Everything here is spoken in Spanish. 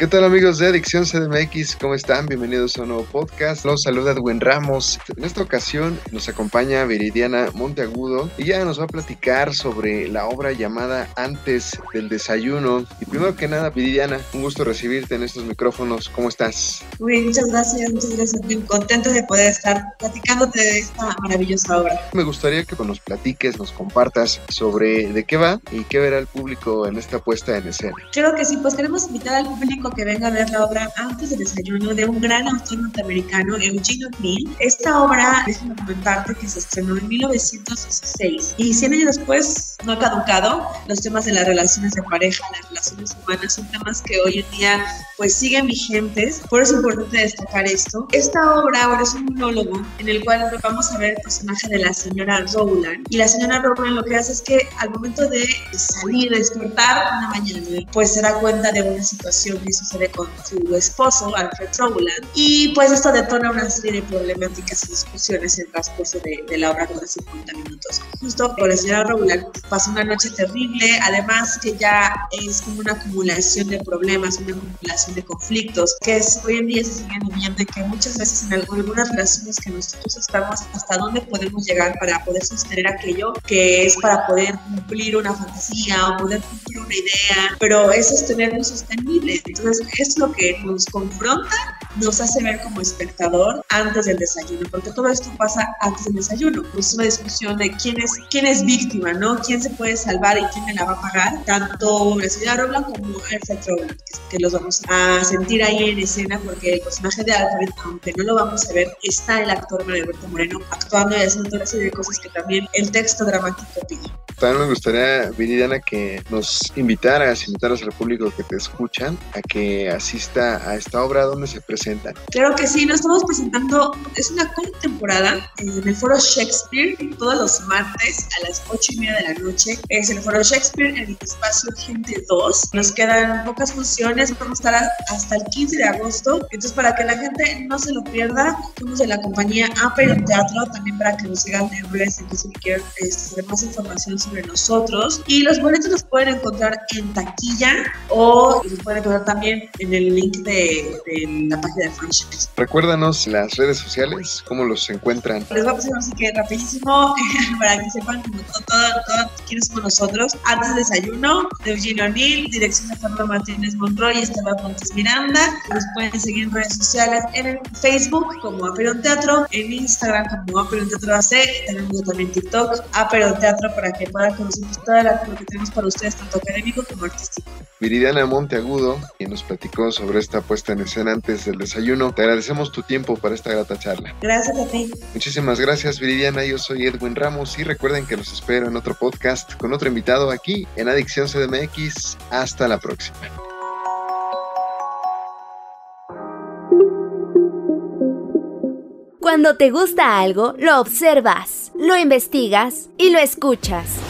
¿Qué tal amigos de Adicción CDMX? ¿Cómo están? Bienvenidos a un nuevo podcast. Los saluda Edwin Ramos. En esta ocasión nos acompaña Viridiana Monteagudo y ya nos va a platicar sobre la obra llamada Antes del Desayuno. Y primero que nada, Viridiana, un gusto recibirte en estos micrófonos. ¿Cómo estás? Muy bien, muchas gracias, muchas gracias. Bien contento de poder estar platicándote de esta maravillosa obra. Me gustaría que nos platiques, nos compartas sobre de qué va y qué verá el público en esta puesta en escena. Creo que sí, pues queremos invitar al público que venga a ver la obra Antes del desayuno de un gran autor norteamericano, Eugene O'Neill. Esta obra, déjame comentarte que se estrenó en 1916 y 100 años después no ha caducado. Los temas de las relaciones de pareja, las relaciones humanas son temas que hoy en día pues siguen vigentes. Por eso es importante destacar esto. Esta obra ahora es un monólogo en el cual vamos a ver el personaje de la señora Rowland. Y la señora Rowland lo que hace es que al momento de salir, de despertar una mañana, pues se da cuenta de una situación que sucede con su esposo, Alfred Rowland, y pues esto detona una serie de problemáticas y discusiones en el transcurso de, de la obra de 50 minutos. Justo con la señora Rowland pasa una noche terrible, además que ya es como una acumulación de problemas, una acumulación de conflictos, que es, hoy en día se siguen viviendo que muchas veces en algunas relaciones que nosotros estamos, hasta dónde podemos llegar para poder sostener aquello que es para poder cumplir una fantasía o poder cumplir una idea, pero es sostenerlo sostenible. Entonces, es lo que nos confronta, nos hace ver como espectador antes del desayuno, porque todo esto pasa antes del desayuno. Es una discusión de quién es, quién es víctima, ¿no? ¿Quién se puede salvar y quién me la va a pagar? Tanto la señora Rowland como Alfred Rowland, que, los vamos a sentir ahí en escena, porque el personaje de Alfred, aunque no lo vamos a ver, está el actor Alberto Moreno actuando y haciendo una serie de cosas que también el texto dramático pide. También me gustaría, Viridiana, que nos invitaras, invitaras al público que te escuchan a que asista a esta obra donde se presenta. Claro que sí, nos estamos presentando, es una temporada en el Foro Shakespeare todos los martes a las 8 y media de la noche. Es el Foro Shakespeare en el espacio Gente 2. Nos quedan pocas funciones, vamos a estar hasta el 15 de agosto. Entonces, para que la gente no se lo pierda, somos de la compañía Aper Teatro, también para que nos sigan en redes en caso que quieran este, más información sobre nosotros. Y los boletos los pueden encontrar en taquilla o los pueden encontrar también en el link de, de la página de Shakespeare. Recuérdanos las redes sociales, cómo los encuentran. Les voy a pasar así que rapidísimo para que sepan como todo, todo, todo quiénes somos nosotros. Antes desayuno, de Eugenio O'Neill, dirección de Fernando Martínez Monroy y Esteban Montes Miranda. Nos pueden seguir en redes sociales, en Facebook como Aperon Teatro, en Instagram como Aperon Teatro AC, tenemos también TikTok, Aperon Teatro para que puedan conocer pues, todo lo que tenemos para ustedes, tanto académico como artístico. Viridiana Monteagudo, quien nos platicó sobre esta puesta en escena antes del desayuno. Te agradecemos tu tiempo para esta grata charla. Gracias a ti. Muchísimas gracias, Viridiana. Yo soy Edwin Ramos y recuerden que los espero en otro podcast con otro invitado aquí en Adicción CDMX. Hasta la próxima. Cuando te gusta algo, lo observas, lo investigas y lo escuchas.